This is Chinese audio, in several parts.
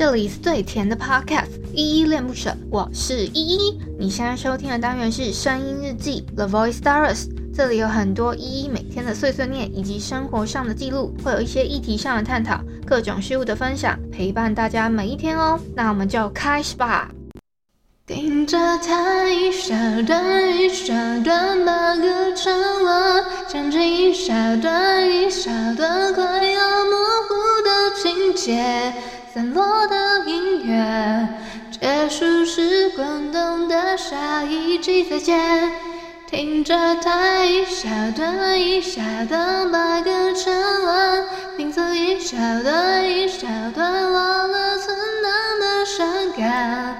这里是最甜的 Podcast，依依恋不舍，我是依依。你现在收听的单元是声音日记 The Voice Diaries，这里有很多依依每天的碎碎念以及生活上的记录，会有一些议题上的探讨，各种事物的分享，陪伴大家每一天哦。那我们就开始吧。盯着它一小段一小段，把歌唱完，将这一小段一小段快要模糊的情节，散落的音乐，结束时滚动的下一集再见。听着它一小段一小段，把歌唱完，拼凑一小段一小段，忘了存档的伤感。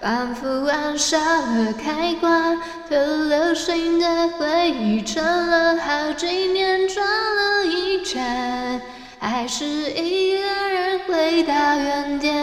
反复按下了开关，可流行的回忆转了好几年，转了一圈，爱是一个人回到原点。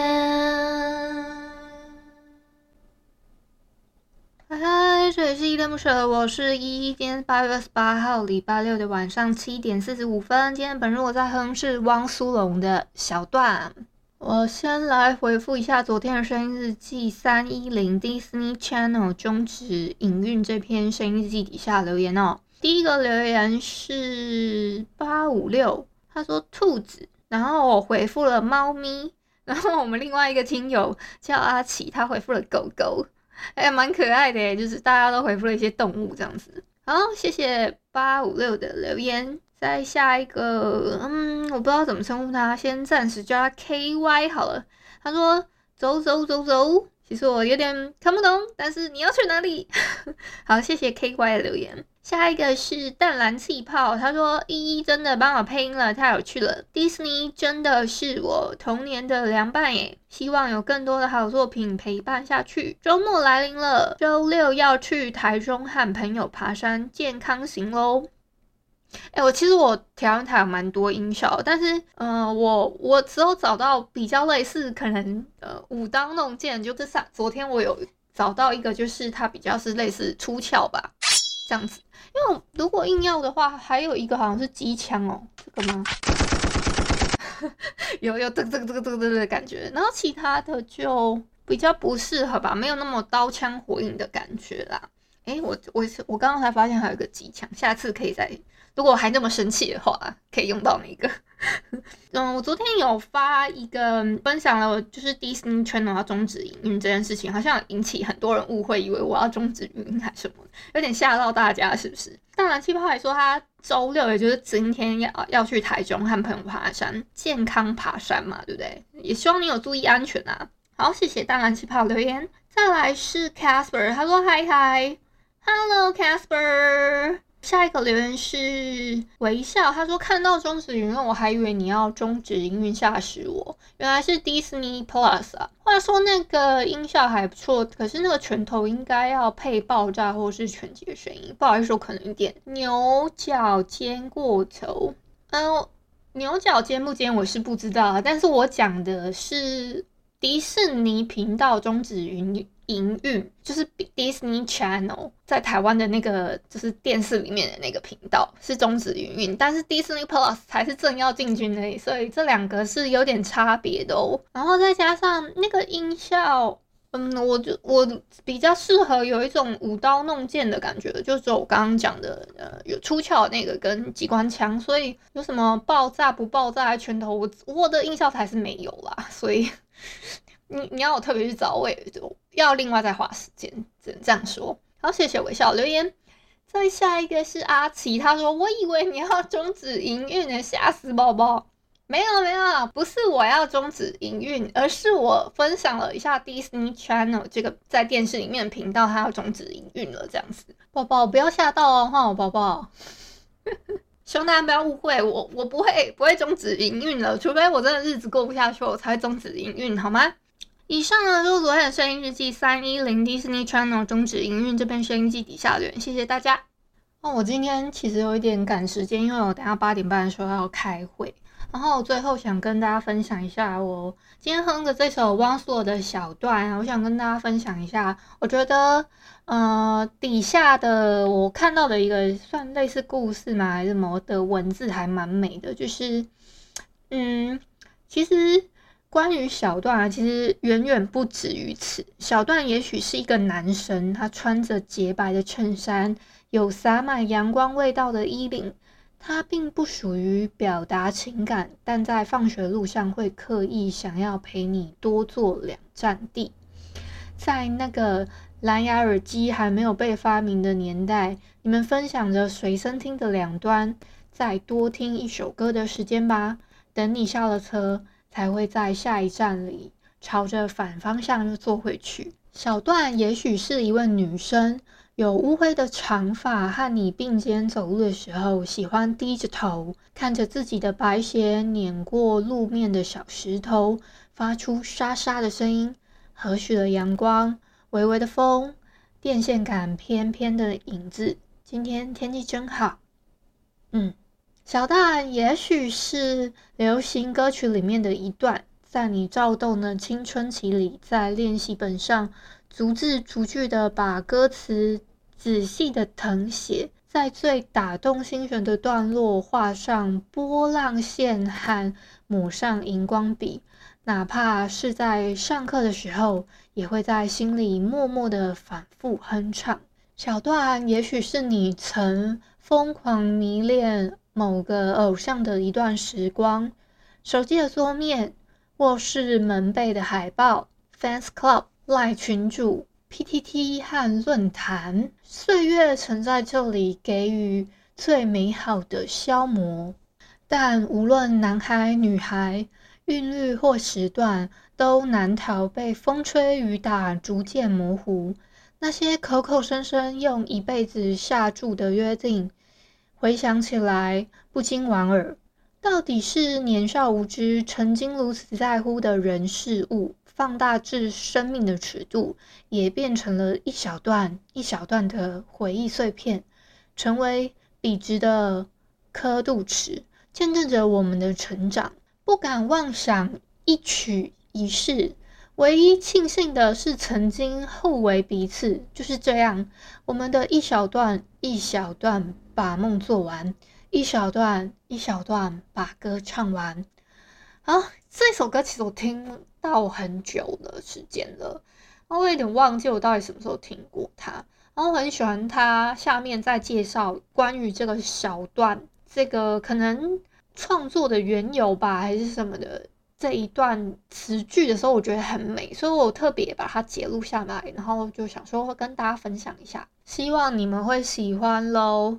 嗨，这里是依依恋不舍，我是依依。今天八月二十八号，礼拜六的晚上七点四十五分。今天本日我在哼是汪苏泷的小段。我先来回复一下昨天的声音日记三一零 Disney Channel 终止营运这篇声音日记底下留言哦。第一个留言是八五六，他说兔子，然后我回复了猫咪，然后我们另外一个听友叫阿奇，他回复了狗狗，哎，蛮可爱的，就是大家都回复了一些动物这样子。好，谢谢八五六的留言。再下一个，嗯，我不知道怎么称呼他，先暂时叫他 KY 好了。他说走走走走，其实我有点看不懂，但是你要去哪里？好，谢谢 KY 的留言。下一个是淡蓝气泡，他说依依真的帮我配音了，太有趣了。迪士尼真的是我童年的良伴耶，希望有更多的好作品陪伴下去。周末来临了，周六要去台中和朋友爬山，健康行喽。哎、我其实我调音台有蛮多音效，但是，嗯、我我只有找到比较类似，可能呃舞刀弄剑，就是上昨天我有找到一个，就是它比较是类似出鞘吧，这样子。因为如果硬要的话，还有一个好像是机枪哦，这个吗？有有这个这个这个这个的感觉，然后其他的就比较不适合吧，没有那么刀枪火影的感觉啦。哎、欸，我我我刚刚才发现还有一个机枪，下次可以再。如果还那么生气的话，可以用到哪个？嗯，我昨天有发一个分享了，就是 Disney Channel 要终止营运这件事情，好像引起很多人误会，以为我要终止营运还是什么，有点吓到大家，是不是？当然，气泡还说他周六，也就是今天要要去台中和朋友爬山，健康爬山嘛，对不对？也希望你有注意安全啊。好，谢谢淡蓝气泡留言。再来是 Casper，他说嗨嗨，Hello Casper。下一个留言是微笑，他说看到终止营运，我还以为你要终止营运，吓死我！原来是 Disney Plus 啊。话说那个音效还不错，可是那个拳头应该要配爆炸或是拳击的声音，不好意思，我可能有点牛角尖过头。嗯，牛角尖不尖我是不知道啊，但是我讲的是迪士尼频道终止营运。营运就是 Disney Channel 在台湾的那个，就是电视里面的那个频道是终止营运，但是 Disney Plus 才是正要进军的，所以这两个是有点差别的哦。然后再加上那个音效，嗯，我就我比较适合有一种舞刀弄剑的感觉，就是我刚刚讲的，呃，有出鞘那个跟机关枪，所以有什么爆炸不爆炸的拳头，我我的音效才是没有啦，所以。你你要我特别去找，我也要另外再花时间，只能这样说。好，谢谢微笑留言。再下一个是阿奇，他说：“我以为你要终止营运呢，吓死宝宝。”没有没有，不是我要终止营运，而是我分享了一下 Disney Channel 这个在电视里面频道，它要终止营运了，这样子。宝宝不要吓到哦，哈，宝宝。希望大家不要误会我，我不会不会终止营运了，除非我真的日子过不下去，我才会终止营运，好吗？以上呢就是昨天的声音日记三一零 Disney Channel 终止营运这边声音记底下留言，谢谢大家。哦，我今天其实有一点赶时间，因为我等下八点半的时候要开会。然后最后想跟大家分享一下我今天哼的这首汪苏泷的小段，我想跟大家分享一下，我觉得呃底下的我看到的一个算类似故事嘛还是什么的文字还蛮美的，就是嗯其实。关于小段啊，其实远远不止于此。小段也许是一个男生，他穿着洁白的衬衫，有洒满阳光味道的衣领。他并不属于表达情感，但在放学路上会刻意想要陪你多坐两站地。在那个蓝牙耳机还没有被发明的年代，你们分享着随身听的两端，再多听一首歌的时间吧。等你下了车，才会在下一站里朝着反方向又坐回去。小段也许是一位女生。有乌灰的长发，和你并肩走路的时候，喜欢低着头看着自己的白鞋碾过路面的小石头，发出沙沙的声音。和煦的阳光，微微的风，电线杆翩翩的影子。今天天气真好。嗯，小段也许是流行歌曲里面的一段，在你躁动的青春期里，在练习本上逐字逐句的把歌词。仔细的誊写，在最打动心弦的段落画上波浪线和抹上荧光笔，哪怕是在上课的时候，也会在心里默默的反复哼唱。小段也许是你曾疯狂迷恋某个偶像的一段时光，手机的桌面、卧室门背的海报、Fans Club、赖群主。PTT 和论坛，岁月曾在这里给予最美好的消磨。但无论男孩女孩，韵律或时段，都难逃被风吹雨打逐渐模糊。那些口口声声用一辈子下注的约定，回想起来不禁莞尔。到底是年少无知，曾经如此在乎的人事物，放大至生命的尺度，也变成了一小段一小段的回忆碎片，成为笔直的刻度尺，见证着我们的成长。不敢妄想一曲一世，唯一庆幸的是曾经互为彼此。就是这样，我们的一小段一小段把梦做完，一小段一小段把歌唱完。啊，这首歌其实我听到很久的时间了，然后我有点忘记我到底什么时候听过它。然后很喜欢它下面在介绍关于这个小段，这个可能创作的缘由吧，还是什么的这一段词句的时候，我觉得很美，所以我特别把它截录下来，然后就想说会跟大家分享一下，希望你们会喜欢喽。